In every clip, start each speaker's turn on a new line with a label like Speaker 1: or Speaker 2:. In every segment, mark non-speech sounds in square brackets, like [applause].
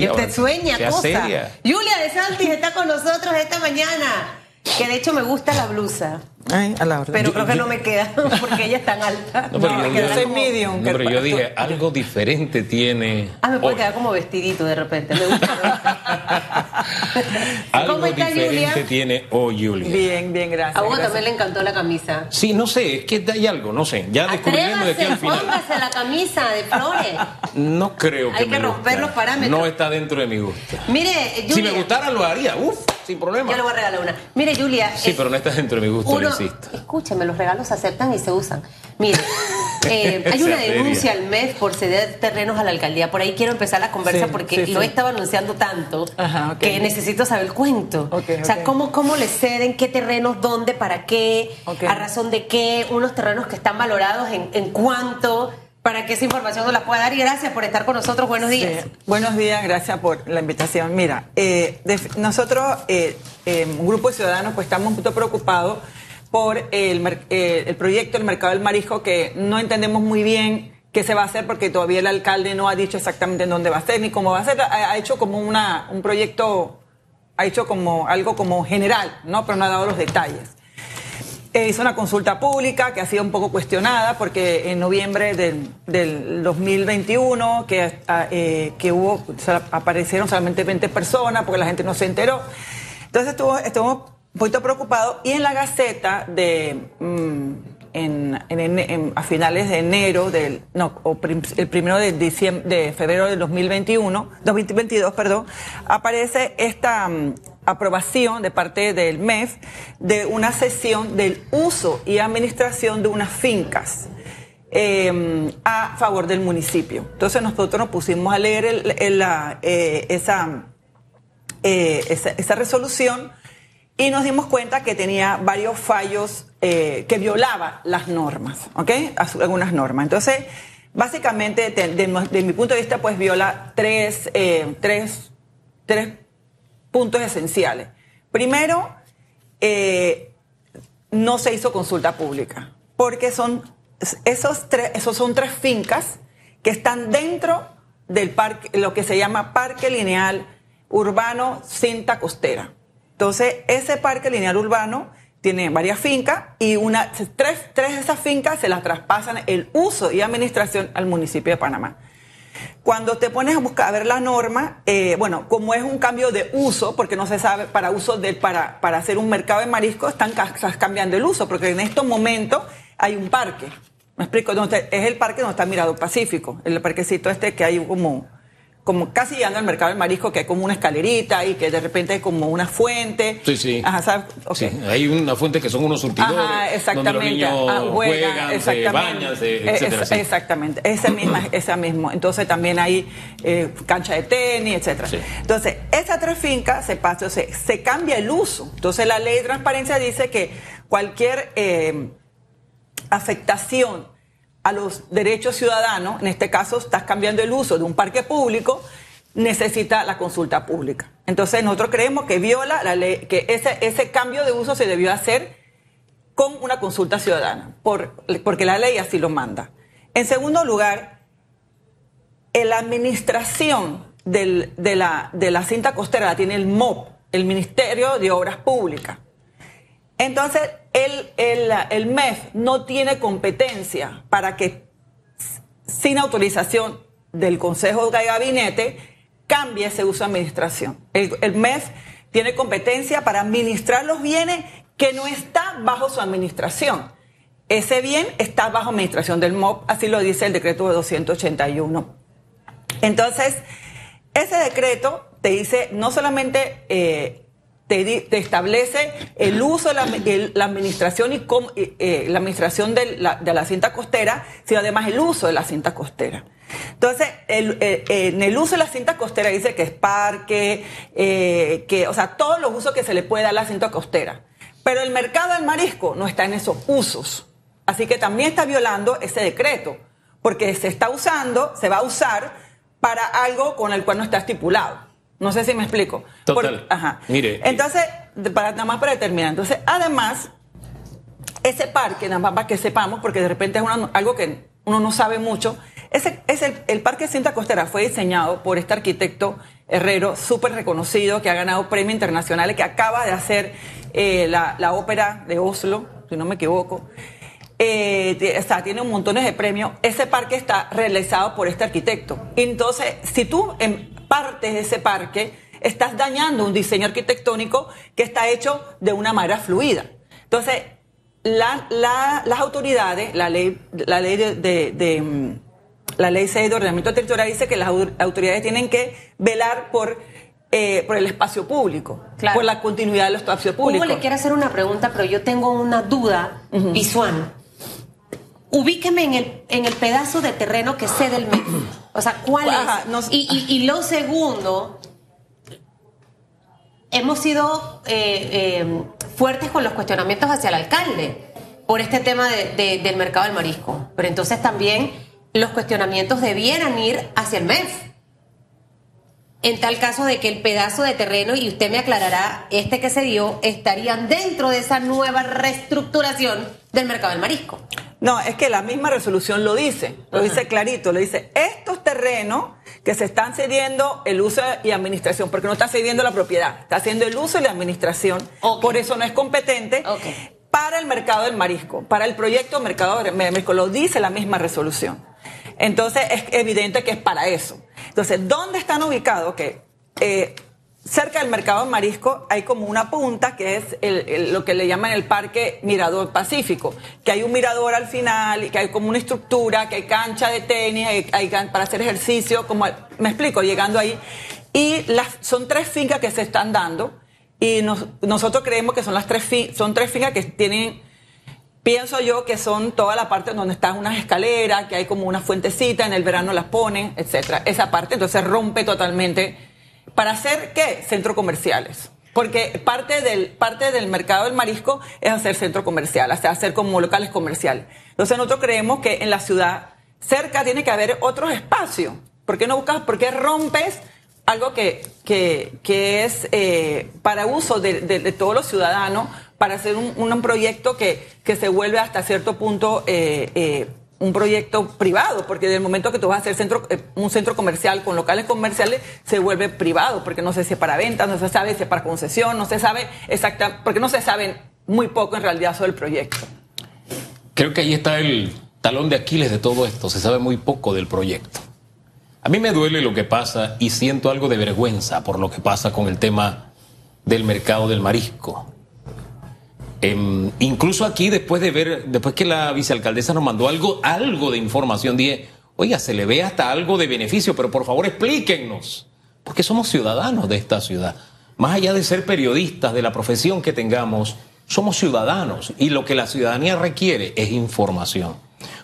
Speaker 1: Sí,
Speaker 2: te sueña
Speaker 1: sea
Speaker 2: cosa.
Speaker 1: seria.
Speaker 2: Julia de Santis está con nosotros esta mañana. Que de hecho me gusta la blusa.
Speaker 3: Ay, a la orden.
Speaker 2: Pero
Speaker 1: Yo-
Speaker 2: creo que
Speaker 1: yo-
Speaker 2: no me queda [laughs] porque ella es tan alta.
Speaker 1: No, pero
Speaker 2: me
Speaker 1: yo-
Speaker 3: soy
Speaker 2: como-
Speaker 3: medium.
Speaker 1: No, pero yo dije, algo diferente tiene.
Speaker 2: Ah, me puede
Speaker 1: hoy.
Speaker 2: quedar como vestidito de repente. Me gusta. [laughs]
Speaker 1: Algo
Speaker 2: ¿Cómo está
Speaker 1: diferente
Speaker 2: Julia?
Speaker 1: tiene hoy, Julia.
Speaker 3: Bien, bien, gracias.
Speaker 2: A vos
Speaker 3: gracias.
Speaker 2: también le encantó la camisa.
Speaker 1: Sí, no sé, es que hay algo, no sé. Ya descubriendo de aquí al final.
Speaker 2: póngase la camisa de flores.
Speaker 1: No creo que
Speaker 2: Hay que
Speaker 1: me
Speaker 2: romper
Speaker 1: gusta.
Speaker 2: los parámetros.
Speaker 1: No está dentro de mi gusto.
Speaker 2: Mire, Julia.
Speaker 1: Si me gustara, lo haría. Uf, sin problema.
Speaker 2: Yo le voy a regalar una. Mire, Julia.
Speaker 1: Sí, pero no está dentro de mi gusto,
Speaker 2: uno-
Speaker 1: insisto.
Speaker 2: Escúcheme, los regalos se aceptan y se usan. Mire, [laughs] eh, hay una denuncia al mes por ceder terrenos a la alcaldía. Por ahí quiero empezar la conversa
Speaker 3: Sí,
Speaker 2: porque
Speaker 3: sí,
Speaker 2: lo
Speaker 3: sí.
Speaker 2: estado anunciando tanto
Speaker 3: Ajá, ok.
Speaker 2: Que necesito saber el cuento. O sea. ¿cómo, ¿cómo le ceden? ¿Qué terrenos? ¿Dónde? ¿Para qué? ¿A razón de qué? Unos terrenos que están valorados en, en cuánto. Para que esa información nos la pueda dar. Y gracias por estar con nosotros. Buenos días.
Speaker 3: Sí. Buenos días, gracias por la invitación. Mira, eh, nosotros, eh, eh, un grupo de ciudadanos, pues estamos un poquito preocupados por el, eh, el proyecto del mercado del marisco que no entendemos muy bien qué se va a hacer porque todavía el alcalde no ha dicho exactamente en dónde va a ser ni cómo va a ser. Ha, hecho como una, un proyecto, ha hecho como algo como general, ¿no? Pero no ha dado los detalles. Eh, hizo una consulta pública que ha sido un poco cuestionada porque en noviembre del, del 2021 que, ah, eh, que hubo, o sea, aparecieron solamente 20 personas porque la gente no se enteró. Entonces estuvo, estuvo un poquito preocupado y en la Gaceta de... mm, en, en- a finales de enero del no o prim- el primero de diciembre de febrero del 2021 2022 perdón aparece esta mm, aprobación de parte del MEF de una sesión del uso y administración de unas fincas eh, a favor del municipio. Entonces nosotros nos pusimos a leer el- el- la, eh, esa eh, esa, esa resolución y nos dimos cuenta que tenía varios fallos eh, que violaba las normas, ¿ok? As- Algunas normas. Entonces, básicamente, de, de mi- de mi punto de vista, pues viola tres, eh, tres, tres puntos esenciales. Primero, eh, no se hizo consulta pública, porque son esos, tres, esos son tres fincas que están dentro del parque, lo que se llama Parque Lineal Urbano Cinta Costera. Entonces, ese parque lineal urbano tiene varias fincas y una, tres, tres de esas fincas se las traspasan el uso y administración al municipio de Panamá. Cuando te pones a buscar a ver la norma, eh, bueno, como es un cambio de uso, porque no se sabe, para para, para hacer un mercado de mariscos, están cambiando el uso, porque en estos momentos hay un parque. Me explico, es el parque donde está Mirador Pacífico, el parquecito este que hay como, como casi llegando al mercado del marisco, que hay como una escalerita y que de repente hay como una fuente.
Speaker 1: Sí, sí.
Speaker 3: Ajá, ¿sabes? Ok.
Speaker 1: Sí, hay una fuente que son unos surtidores.
Speaker 3: Ajá, exactamente.
Speaker 1: Donde los niños
Speaker 3: Ah,
Speaker 1: juegan, se
Speaker 3: exactamente.
Speaker 1: bañan, se,
Speaker 3: Eh,
Speaker 1: etcétera.
Speaker 3: es-
Speaker 1: sí.
Speaker 3: Exactamente, ese misma, [clears throat] esa mismo. Entonces también hay eh, cancha de tenis, etcétera.
Speaker 1: Sí.
Speaker 3: Entonces, esas tres fincas se pasa, o sea, se cambia el uso. Entonces la ley de transparencia dice que cualquier eh, afectación a los derechos ciudadanos, en este caso estás cambiando el uso de un parque público, necesita la consulta pública. Entonces nosotros creemos que viola la ley, que ese, ese cambio de uso se debió hacer con una consulta ciudadana, por- porque la ley así lo manda. En segundo lugar, la administración de, la, de la cinta costera la tiene el MOP, el Ministerio de Obras Públicas. Entonces, el, el, el MEF no tiene competencia para que, sin autorización del Consejo de Gabinete, cambie ese uso de administración. El, el MEF tiene competencia para administrar los bienes que no está bajo su administración. Ese bien está bajo administración del MOP, así lo dice el decreto de 281. Entonces, ese decreto te dice, no solamente eh, te, establece el uso de la, administración y cómo- eh, la administración de la, de la cinta costera, sino además el uso de la cinta costera. Entonces, el- eh, en el uso de la cinta costera dice que es parque, eh, que, o sea, todos los usos que se le puede dar a la cinta costera. Pero el mercado del marisco no está en esos usos. Así que también está violando ese decreto, porque se está usando, se va a usar para algo con el cual no está estipulado. No sé si me explico.
Speaker 1: Total.
Speaker 3: ajá.
Speaker 1: Mire,
Speaker 3: Entonces, para, nada más para terminar. Entonces, además, ese parque, nada más para que sepamos, porque de repente es una- algo que uno no sabe mucho, ese, es el, el Parque Cinta Costera fue diseñado por este arquitecto Herrero, súper reconocido, que ha ganado premios internacionales, que acaba de hacer eh, la, la ópera de Oslo, si no me equivoco. Eh, o sea, tiene un montón de premios. Ese parque está realizado por este arquitecto. Entonces, si tú en partes de ese parque, estás dañando un diseño arquitectónico que está hecho de una manera fluida. Entonces, la- la- las autoridades, la ley, la ley de, de- de, mm, la ley 6 de ordenamiento territorial dice que las au- autoridades tienen que velar por, eh, por el espacio público,
Speaker 2: Claro.
Speaker 3: por la continuidad del espacio público.
Speaker 2: Hugo le quiere hacer una pregunta, pero yo tengo una duda visual. Ubíqueme en el, en el pedazo de terreno que cede el MEF. O sea, ¿cuál es?
Speaker 3: nos-
Speaker 2: y, y- y lo segundo, hemos sido eh, eh, fuertes con los cuestionamientos hacia el alcalde por este tema de- de- del mercado del marisco. Pero entonces también los cuestionamientos debieran ir hacia el MEF. En tal caso de que el pedazo de terreno, y usted me aclarará, este que se dio, estarían dentro de esa nueva reestructuración del mercado del marisco.
Speaker 3: No, es que la misma resolución lo dice, lo
Speaker 2: Ajá.
Speaker 3: dice clarito, lo dice, estos terrenos que se están cediendo el uso y administración, porque no está cediendo la propiedad, está haciendo el uso y la administración,
Speaker 2: Ok.
Speaker 3: por eso no es competente para el mercado del marisco, para el proyecto mercado del marisco, lo dice la misma resolución. Entonces es evidente que es para eso. Entonces, ¿dónde están ubicados? Que eh, cerca del mercado del marisco hay como una punta que es lo que le llaman el Parque Mirador Pacífico, que hay un mirador al final y que hay como una estructura, que hay cancha de tenis, hay, hay para hacer ejercicio, como me explico, llegando ahí. Y son tres fincas que se están dando y nos- nosotros creemos que son las tres son tres fincas que tienen Pienso yo que son toda la parte donde están unas escaleras, que hay como una fuentecita, en el verano las ponen, etcétera. Esa parte entonces rompe totalmente. ¿Para hacer qué? Centros comerciales. Porque parte del, parte del mercado del marisco es hacer centro comercial, o sea, hacer como locales comerciales. Entonces nosotros creemos que en la ciudad cerca tiene que haber otros espacios. ¿Por qué no buscas, por qué rompes algo que, que, que es eh, para uso de, todos los ciudadanos, para hacer un, un proyecto que, que se vuelve hasta cierto punto eh, eh, un proyecto privado, porque del momento que tú vas a hacer centro, eh, un centro comercial con locales comerciales, se vuelve privado, porque no es para venta, no se sabe si es para concesión, no se sabe exactamente, porque no se sabe muy poco en realidad sobre el proyecto.
Speaker 1: Creo que ahí está el talón de Aquiles de todo esto. Se sabe muy poco del proyecto. A mí me duele lo que pasa y siento algo de vergüenza por lo que pasa con el tema del mercado del marisco. Em, incluso aquí, después de ver, después que la vicealcaldesa nos mandó algo, algo de información, dije, oiga, se le ve hasta algo de beneficio, pero por favor explíquennos, porque somos ciudadanos de esta ciudad. Más allá de ser periodistas, de la profesión que tengamos, somos ciudadanos y lo que la ciudadanía requiere es información.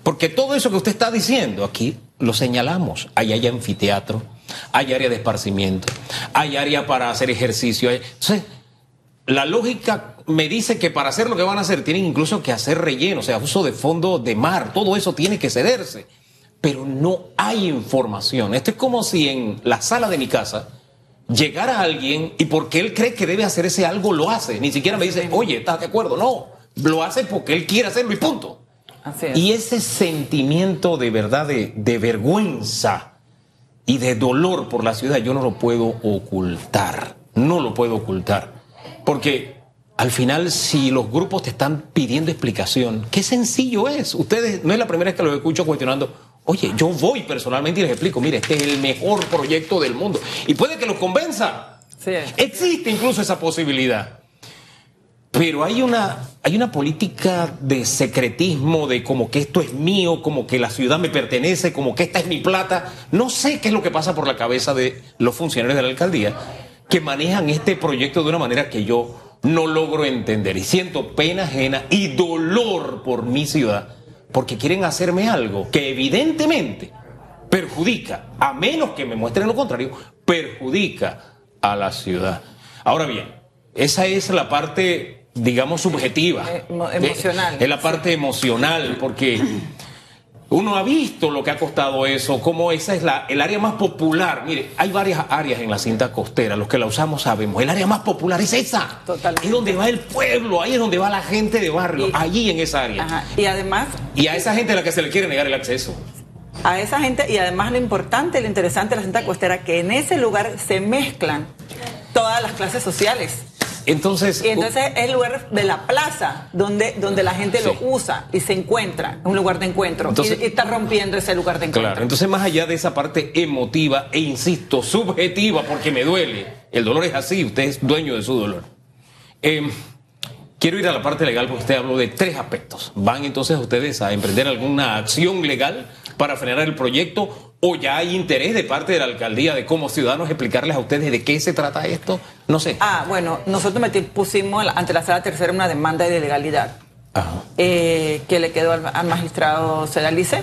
Speaker 1: Porque todo eso que usted está diciendo aquí lo señalamos. Ahí hay anfiteatro, hay área de esparcimiento, hay área para hacer ejercicio. hay- Entonces, la lógica me dice que para hacer lo que van a hacer tienen incluso que hacer relleno, o sea, uso de fondo de mar, todo eso tiene que cederse. Pero no hay información. Esto es como si en la sala de mi casa llegara alguien y porque él cree que debe hacer ese algo lo hace. Ni siquiera me dice, oye, ¿estás de acuerdo? No, lo hace porque él quiere hacerlo y punto.
Speaker 3: Así es.
Speaker 1: Y ese sentimiento de verdad de, de vergüenza y de dolor por la ciudad yo no lo puedo ocultar, no lo puedo ocultar. Porque al final si los grupos te están pidiendo explicación, qué sencillo es. Ustedes, no es la primera vez que lo escucho cuestionando, oye, yo voy personalmente y les explico, mire, este es el mejor proyecto del mundo. Y puede que los convenza.
Speaker 3: Sí.
Speaker 1: Existe incluso esa posibilidad. Pero hay una, hay una política de secretismo, de como que esto es mío, como que la ciudad me pertenece, como que esta es mi plata. No sé qué es lo que pasa por la cabeza de los funcionarios de la alcaldía que manejan este proyecto de una manera que yo no logro entender. Y siento pena ajena y dolor por mi ciudad, porque quieren hacerme algo que evidentemente perjudica, a menos que me muestren lo contrario, perjudica a la ciudad. Ahora bien, esa es la parte, digamos, subjetiva.
Speaker 3: Eh, emo- emocional.
Speaker 1: Es la parte emocional, porque uno ha visto lo que ha costado eso, cómo esa es la, el área más popular. Mire, hay varias áreas en la cinta costera, los que la usamos sabemos. El área más popular es esa.
Speaker 3: Totalmente.
Speaker 1: Es donde va el pueblo, ahí es donde va la gente de barrio,
Speaker 3: Y-
Speaker 1: allí en esa área.
Speaker 3: Ajá. Y además,
Speaker 1: Y a esa gente a la que se le quiere negar el acceso.
Speaker 3: a esa gente y además lo importante, lo interesante de la cinta costera, que en ese lugar se mezclan todas las clases sociales.
Speaker 1: Entonces,
Speaker 3: y entonces es el lugar de la plaza donde, donde la gente lo usa y se encuentra, un lugar de encuentro. y, está rompiendo ese lugar de encuentro.
Speaker 1: Claro, entonces más allá de esa parte emotiva e insisto, subjetiva, porque me duele, el dolor es así, usted es dueño de su dolor. Em, quiero ir a la parte legal porque usted habló de tres aspectos. ¿Van entonces ustedes a emprender alguna acción legal para frenar el proyecto ¿O ya hay interés de parte de la alcaldía de como ciudadanos explicarles a ustedes de qué se trata esto? No sé.
Speaker 3: Ah, bueno, nosotros pusimos ante la sala tercera una demanda de ilegalidad eh, que le quedó al, magistrado Sedalice.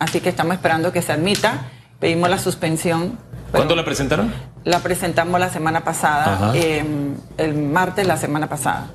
Speaker 3: Así que estamos esperando que se admita. Pedimos la suspensión.
Speaker 1: ¿Cuándo la presentaron?
Speaker 3: La presentamos la semana pasada, em, el martes la semana pasada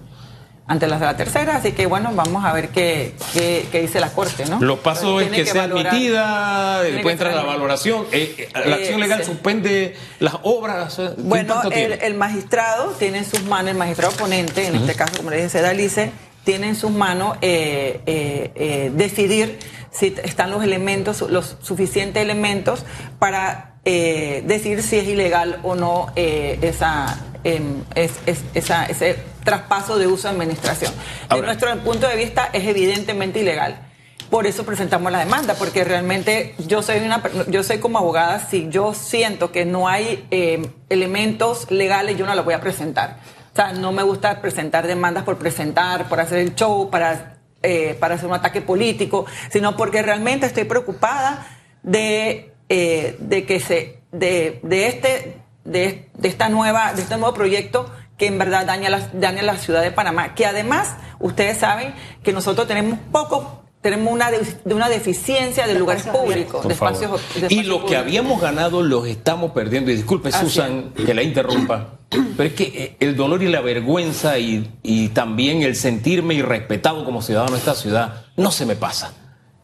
Speaker 3: ante la, la tercera, así que bueno, vamos a ver qué, qué, dice la Corte, ¿no?
Speaker 1: Los pasos es que, sea admitida, después entra la valoración, eh, eh, la acción legal suspende las obras.
Speaker 3: Bueno, el, magistrado tiene en sus manos, el magistrado ponente, en este caso, como le dice Dalice, tiene en sus manos eh, decidir si están los elementos, los suficientes elementos para decidir si es ilegal o no esa Em, es, esa, ese traspaso de uso de administración. De nuestro punto de vista es evidentemente ilegal. Por eso presentamos la demanda, porque realmente yo soy una, yo soy como abogada, si yo siento que no hay em, elementos legales, yo no la voy a presentar. O sea, no me gusta presentar demandas por presentar, por hacer el show, para, eh, para hacer un ataque político, sino porque realmente estoy preocupada de, eh, de que se, de, de este de, esta nueva, de este nuevo proyecto que en verdad daña la, daña la ciudad de Panamá. Que además, ustedes saben que nosotros tenemos poco tenemos una, de, una deficiencia de lugares públicos, de espacios,
Speaker 1: Y lo que habíamos ganado los estamos perdiendo. Y disculpe, Susan, que la interrumpa, pero es que eh, el dolor y la vergüenza y, y también el sentirme irrespetado como ciudadano de esta ciudad no se me pasa.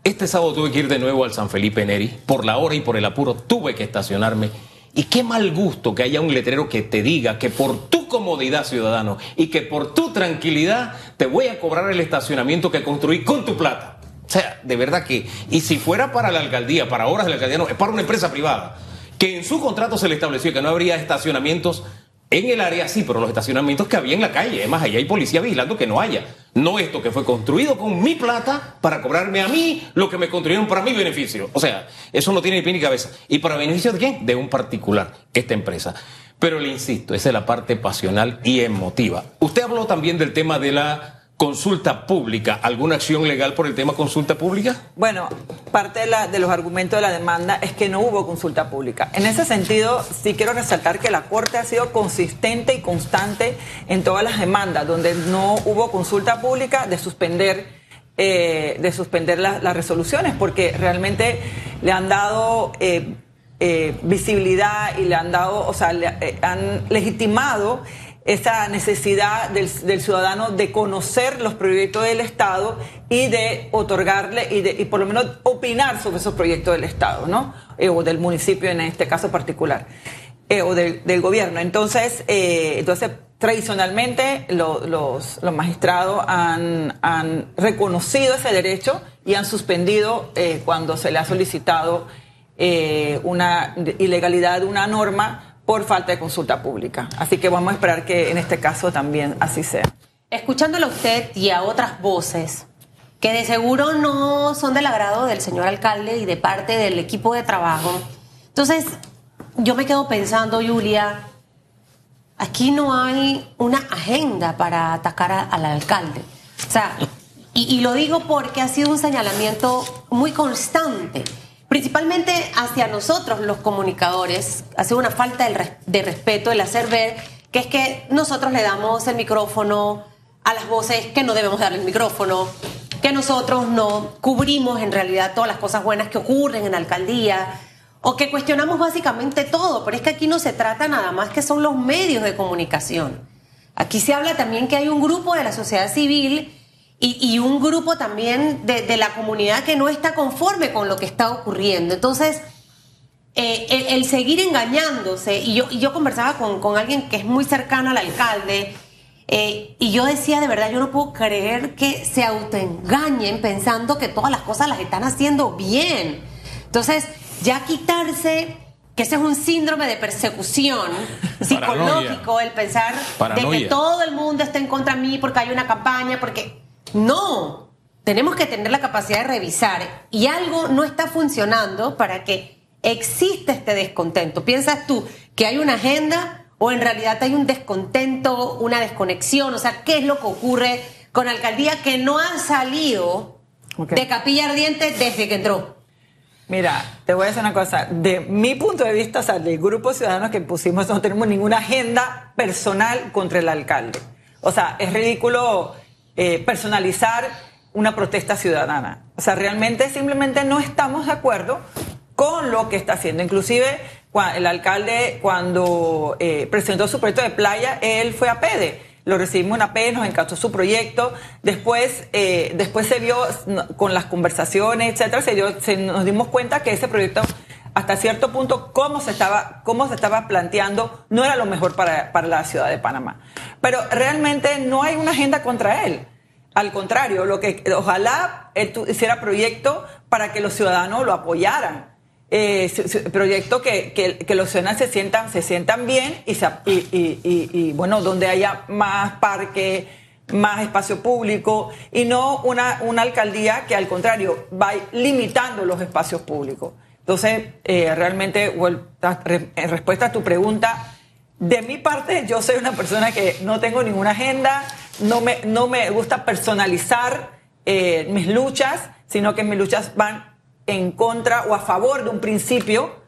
Speaker 1: Este sábado tuve que ir de nuevo al San Felipe Neri. Por la hora y por el apuro tuve que estacionarme y qué mal gusto que haya un letrero que te diga que por tu comodidad, ciudadano, y que por tu tranquilidad te voy a cobrar el estacionamiento que construí con tu plata. O sea, de verdad que, y si fuera para la alcaldía, para horas de la alcaldía, no, es para una empresa privada, que en su contrato se le estableció que no habría estacionamientos en el área sí, pero los estacionamientos que había en la calle, además allá hay policía vigilando que no haya. No esto que fue construido con mi plata para cobrarme a mí lo que me construyeron para mi beneficio. O sea, eso no tiene ni pie ni cabeza. ¿Y para beneficio de quién? De un particular, esta empresa. Pero le insisto, esa es la parte pasional y emotiva. Usted habló también del tema de la consulta pública. ¿Alguna acción legal por el tema consulta pública?
Speaker 3: Bueno, parte de, la, de, los argumentos de la demanda es que no hubo consulta pública. En ese sentido, sí quiero resaltar que la Corte ha sido consistente y constante en todas las demandas, donde no hubo consulta pública de suspender, eh, de suspender las resoluciones, porque realmente le han dado... Eh, eh, visibilidad y le han dado, o sea, le, han legitimado esa necesidad del, ciudadano de conocer los proyectos del Estado y de otorgarle y, de, y por lo menos opinar sobre esos proyectos del Estado, ¿no? Eh, o del municipio en este caso particular, eh, o del, gobierno. Entonces, eh, entonces tradicionalmente los, los, magistrados han, han, reconocido ese derecho y han suspendido cuando se le ha solicitado una ilegalidad de una norma por falta de consulta pública. Así que vamos a esperar que en este caso también así sea.
Speaker 2: Escuchándolo a usted y a otras voces que de seguro no son del agrado del señor alcalde y de parte del equipo de trabajo. Entonces, yo me quedo pensando, Julia, aquí no hay una agenda para atacar al alcalde. O sea, y, y lo digo porque ha sido un señalamiento muy constante principalmente hacia nosotros los comunicadores, hace una falta de respeto el hacer ver que es que nosotros le damos el micrófono a las voces que no debemos darle el micrófono, que nosotros no cubrimos en realidad todas las cosas buenas que ocurren en alcaldía, o que cuestionamos básicamente todo, pero es que aquí no se trata nada más que son los medios de comunicación. Aquí se habla también que hay un grupo de la sociedad civil y, un grupo también de, la comunidad que no está conforme con lo que está ocurriendo. Entonces, eh, el, seguir engañándose, y yo, yo conversaba con, alguien que es muy cercano al alcalde, eh, y yo decía, de verdad, yo no puedo creer que se autoengañen pensando que todas las cosas las están haciendo bien. Entonces, ya quitarse que ese es un síndrome de persecución [laughs] psicológico, el pensar de que todo el mundo está en contra de mí porque hay una campaña, porque no, tenemos que tener la capacidad de revisar y algo no está funcionando para que exista este descontento. ¿Piensas tú que hay una agenda o en realidad hay un descontento, una desconexión? O sea, ¿qué es lo que ocurre con la alcaldía que no ha salido de capilla ardiente desde que entró?
Speaker 3: Mira, te voy a decir una cosa. De mi punto de vista, o sea, del grupo de ciudadanos que pusimos, no tenemos ninguna agenda personal contra el alcalde. O sea, es ridículo eh, personalizar una protesta ciudadana. O sea, realmente simplemente no estamos de acuerdo con lo que está haciendo. Inclusive, el alcalde, cuando eh, presentó su proyecto de playa, él fue a PEDE lo recibimos una P, nos encantó su proyecto. Después, eh, después se vio con las conversaciones, etcétera, se, dio, se nos dimos cuenta que ese proyecto hasta cierto punto cómo se estaba, cómo se estaba planteando no era lo mejor para, para la ciudad de Panamá. Pero realmente no hay una agenda contra él. Al contrario, lo que ojalá él hiciera proyecto para que los ciudadanos lo apoyaran eh, proyecto que, que, los ciudadanos se sientan, se sientan bien y, y, y, bueno, donde haya más parque, más espacio público y no una, una alcaldía que al contrario va limitando los espacios públicos. Entonces, eh, realmente, en respuesta a tu pregunta, de mi parte, yo soy una persona que no tengo ninguna agenda, no me, no me gusta personalizar eh, mis luchas, sino que mis luchas van en contra o a favor de un principio.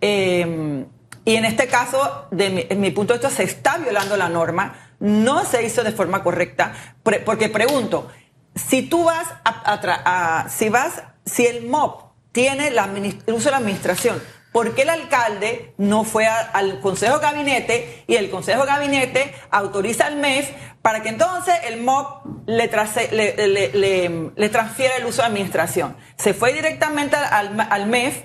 Speaker 3: Eh, y en este caso, de en mi punto de vista, se está violando la norma, no se hizo de forma correcta, porque pregunto, si tú vas a, si vas, si el MOP tiene el uso de la administración, ¿Por qué el alcalde no fue al Consejo Gabinete y el Consejo Gabinete autoriza al MEF para que entonces el MOP le, le, transfiera el uso de administración? Se fue directamente al, MEF.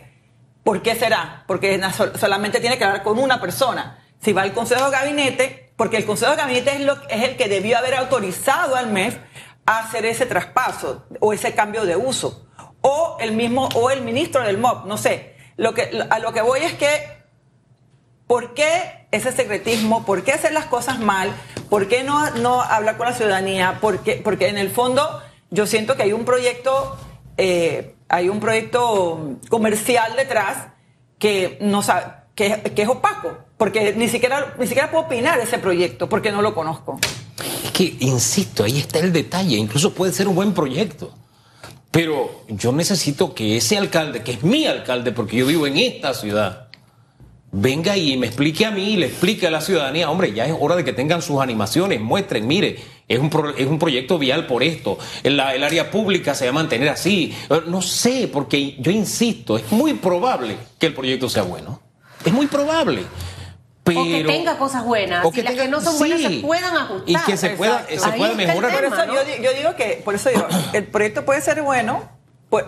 Speaker 3: ¿Por qué será? Porque solamente tiene que hablar con una persona. Si va al Consejo Gabinete, porque el Consejo de Gabinete es el que debió haber autorizado al MEF a hacer ese traspaso o ese cambio de uso. O el mismo, o el ministro del MOP, no sé lo que, a lo que voy es que, ¿por qué ese secretismo? ¿Por qué hacer las cosas mal? ¿Por qué no, no hablar con la ciudadanía? Porque, porque en el fondo yo siento que hay un proyecto, eh, hay un proyecto comercial detrás que, no que, que es opaco, porque ni siquiera, ni siquiera puedo opinar ese proyecto porque no lo conozco.
Speaker 1: Es que, insisto, ahí está el detalle, incluso puede ser un buen proyecto. Pero yo necesito que ese alcalde, que es mi alcalde, porque yo vivo en esta ciudad, venga y me explique a mí y le explique a la ciudadanía, hombre, ya es hora de que tengan sus animaciones, muestren, mire, es un, es un proyecto vial por esto, el, área pública se va a mantener así. Eh, no sé, porque yo insisto, es muy probable que el proyecto sea bueno. Es muy probable
Speaker 2: o que tenga cosas buenas y las que no son buenas se puedan ajustar.
Speaker 1: y que se pueda, se pueda mejorar.
Speaker 3: Por eso yo, digo que por eso digo el proyecto puede ser bueno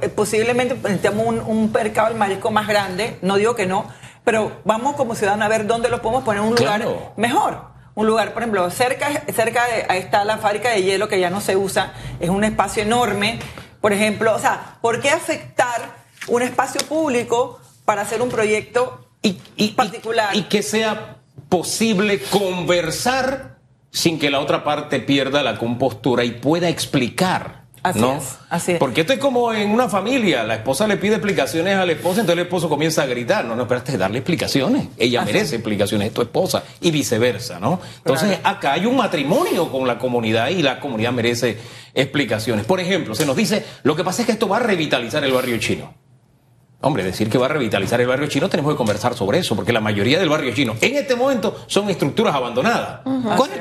Speaker 3: eh, posiblemente necesitamos un, un mercado del marisco más grande no digo que no pero vamos como ciudadanos a ver dónde lo podemos poner en un lugar mejor. Un lugar, por ejemplo, cerca, cerca de ahí está la fábrica de hielo que ya no se usa, es un espacio enorme, por ejemplo, o sea, ¿por qué afectar un espacio público para hacer un proyecto y, particular.
Speaker 1: Y, que sea posible conversar sin que la otra parte pierda la compostura y pueda explicar.
Speaker 3: Así
Speaker 1: ¿no?
Speaker 3: es, así es.
Speaker 1: Porque esto es como en una familia. La esposa le pide explicaciones al esposo, entonces el esposo comienza a gritar. No, no, espérate, darle explicaciones. Ella merece explicaciones, es tu esposa. Y viceversa, ¿no? Entonces acá hay un matrimonio con la comunidad y la comunidad merece explicaciones. Por ejemplo, se nos dice, lo que pasa es que esto va a revitalizar el barrio chino. Hombre, decir que va a revitalizar el barrio chino, tenemos que conversar sobre eso, porque la mayoría del barrio chino en este momento son estructuras abandonadas.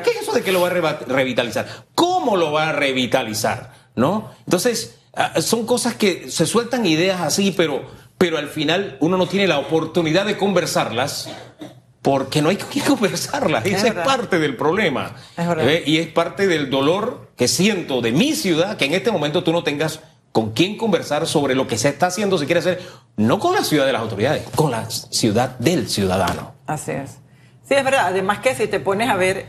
Speaker 1: ¿Qué es eso de que lo va a revitalizar? ¿Cómo lo va a revitalizar? ¿No? Entonces, ah, son cosas que se sueltan ideas así, pero, pero al final uno no tiene la oportunidad de conversarlas porque no hay que [laughs] conversarlas. Esa es parte del problema. y es parte del dolor que siento de mi ciudad, que en este momento tú no tengas con quién conversar sobre lo que se está haciendo, si quiere hacer, no con la ciudad de las autoridades, con la ciudad del ciudadano.
Speaker 3: Así es. Sí, es verdad. Además que si te pones a ver,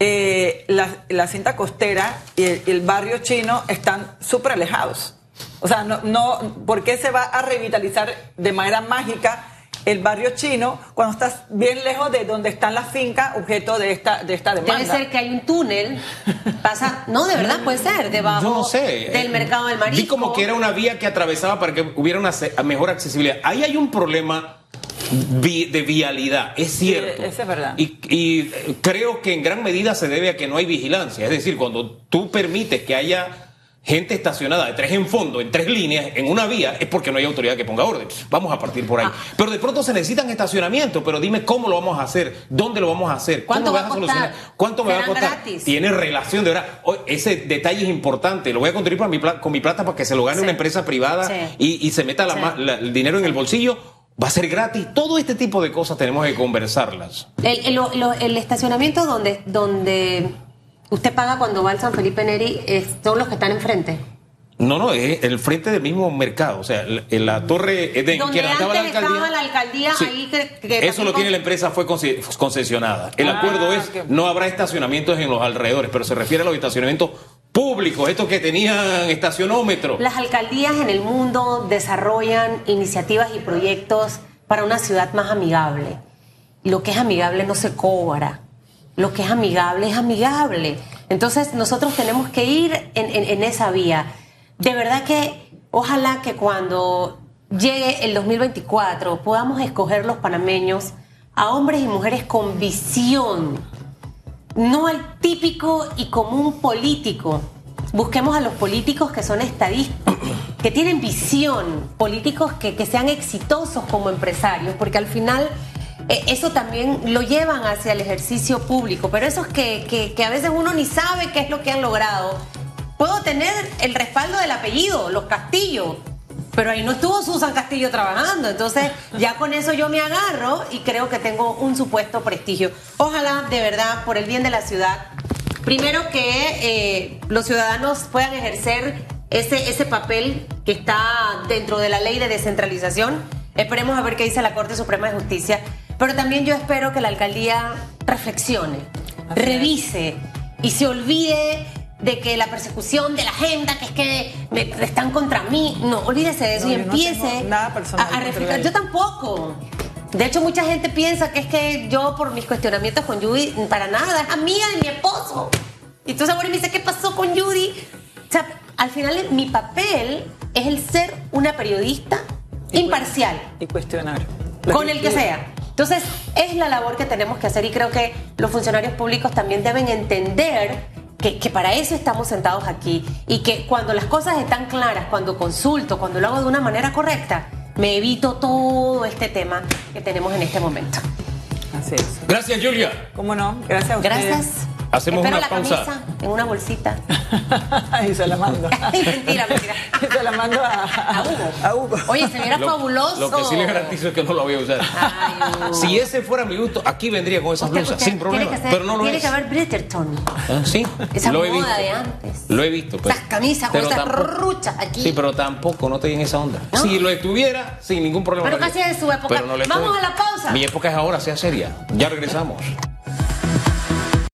Speaker 3: eh, la, cinta costera y el, barrio chino están súper alejados. O sea, no, no, ¿por qué se va a revitalizar de manera mágica el barrio chino cuando estás bien lejos de donde están las fincas objeto de esta, de esta demanda?
Speaker 2: Debe ser que hay un túnel, pasa, no, de verdad puede ser, debajo
Speaker 4: Yo no sé.
Speaker 2: del mercado del marisco.
Speaker 1: Vi como que era una vía que atravesaba para que hubiera una mejor accesibilidad. Ahí hay un problema de vialidad, es cierto.
Speaker 3: eso es verdad.
Speaker 1: Y, y, creo que en gran medida se debe a que no hay vigilancia. Es decir, cuando tú permites que haya gente estacionada de tres en fondo, en tres líneas, en una vía, es porque no hay autoridad que ponga orden. Vamos a partir por ahí.
Speaker 2: Ah.
Speaker 1: Pero de pronto se necesitan estacionamientos, pero dime cómo lo vamos a hacer, dónde lo vamos a hacer,
Speaker 2: ¿Cuánto
Speaker 1: cómo
Speaker 2: va
Speaker 1: vas
Speaker 2: a
Speaker 1: solucionar, cuánto me va a
Speaker 2: ¿Serán
Speaker 1: costar.
Speaker 2: gratis?
Speaker 1: Tiene relación de verdad. Ese detalle es importante. Lo voy a contribuir mi con mi plata para que se lo gane
Speaker 2: Sí.
Speaker 1: una empresa privada
Speaker 2: Sí.
Speaker 1: y, y se meta la
Speaker 2: Sí.
Speaker 1: ma- la- el dinero en el bolsillo. Va a ser gratis. Todo este tipo de cosas tenemos que conversarlas.
Speaker 2: El, el- lo- lo- el estacionamiento donde, donde usted paga cuando va al San Felipe Neri es- son los que están enfrente.
Speaker 1: No, no, es el frente del mismo mercado. O sea, la, en la torre Edén,
Speaker 2: Donde
Speaker 1: estaba la
Speaker 2: antes
Speaker 1: alcaldía.
Speaker 2: estaba la alcaldía,
Speaker 1: Sí.
Speaker 2: ahí que, que
Speaker 1: Eso lo tiene la empresa, fue conce- concesionada. El
Speaker 3: Ah,
Speaker 1: acuerdo es,
Speaker 3: ok.
Speaker 1: no habrá estacionamientos en los alrededores, pero se refiere a los estacionamientos públicos, estos que tenían estacionómetro.
Speaker 2: Las alcaldías en el mundo desarrollan iniciativas y proyectos para una ciudad más amigable. Lo que es amigable no se cobra. Lo que es amigable es amigable. Entonces nosotros tenemos que ir en, en- esa vía. De verdad que ojalá que cuando llegue el 2024 podamos escoger los panameños a hombres y mujeres con visión, no al típico y común político. Busquemos a los políticos que son estadistas, que tienen visión, políticos que, que sean exitosos como empresarios, porque al final eso también lo llevan hacia el ejercicio público, pero esos que, que, que a veces uno ni sabe qué es lo que han logrado. Puedo tener el respaldo del apellido, los Castillo, pero ahí no estuvo Susan Castillo trabajando, entonces ya con eso yo me agarro y creo que tengo un supuesto prestigio. Ojalá, de verdad, por el bien de la ciudad, primero que eh, los ciudadanos puedan ejercer ese, ese papel que está dentro de la ley de descentralización. Esperemos a ver qué dice la Corte Suprema de Justicia, pero también yo espero que la alcaldía reflexione,
Speaker 3: Así es.
Speaker 2: revise y se olvide de que la persecución de la agenda, que es que me, están contra mí, no, olvídese de eso
Speaker 3: No,
Speaker 2: y
Speaker 3: no
Speaker 2: empiece
Speaker 3: tengo nada personal
Speaker 2: a, a reflejar. Yo tampoco. De hecho, mucha gente piensa que es que yo, por mis cuestionamientos con Judy, para nada, es amiga de mi esposo. Y entonces ahora me dice, ¿qué pasó con Judy? O sea, al final mi papel es el ser una periodista
Speaker 3: Y
Speaker 2: imparcial
Speaker 3: Y cuestionar.
Speaker 2: con el que sea. Entonces, es la labor que tenemos que hacer y creo que los funcionarios públicos también deben entender que, que para eso estamos sentados aquí y que cuando las cosas están claras, cuando consulto, cuando lo hago de una manera correcta, me evito todo este tema que tenemos en este momento.
Speaker 3: Así es.
Speaker 1: Gracias, Julia.
Speaker 3: ¿Cómo no? Gracias a ustedes.
Speaker 2: Gracias.
Speaker 1: Hacemos
Speaker 2: Espero
Speaker 1: una
Speaker 2: la
Speaker 1: pausa.
Speaker 2: camisa en una bolsita. [laughs]
Speaker 3: y se la mando. [laughs]
Speaker 2: mentira, mentira. [laughs]
Speaker 3: se la mando a,
Speaker 2: A Hugo.
Speaker 3: a Hugo.
Speaker 2: Oye, se viera
Speaker 1: Lo-
Speaker 2: fabuloso.
Speaker 1: Lo que sí le garantizo es que no lo voy a usar.
Speaker 2: Ay.
Speaker 1: Si ese fuera mi gusto, aquí vendría con esas
Speaker 2: Usted-
Speaker 1: blusas,
Speaker 2: usted
Speaker 1: sin problema. pero no lo
Speaker 2: Tiene
Speaker 1: es.
Speaker 2: que haber Bridgerton.
Speaker 1: Ah, Sí,
Speaker 2: Esa
Speaker 1: lo he
Speaker 2: moda
Speaker 1: visto.
Speaker 2: de antes.
Speaker 1: Lo he visto. pero-
Speaker 2: Esas camisas con
Speaker 1: pero
Speaker 2: esas
Speaker 1: tampoco-
Speaker 2: ruchas aquí.
Speaker 1: Sí, pero tampoco, no estoy en esa onda.
Speaker 2: ¿No?
Speaker 1: Si lo estuviera, sin ningún problema.
Speaker 2: Pero casi de su época.
Speaker 1: Pero no
Speaker 2: Vamos
Speaker 1: estoy.
Speaker 2: a la pausa.
Speaker 1: Mi época es ahora, sea seria. Ya regresamos.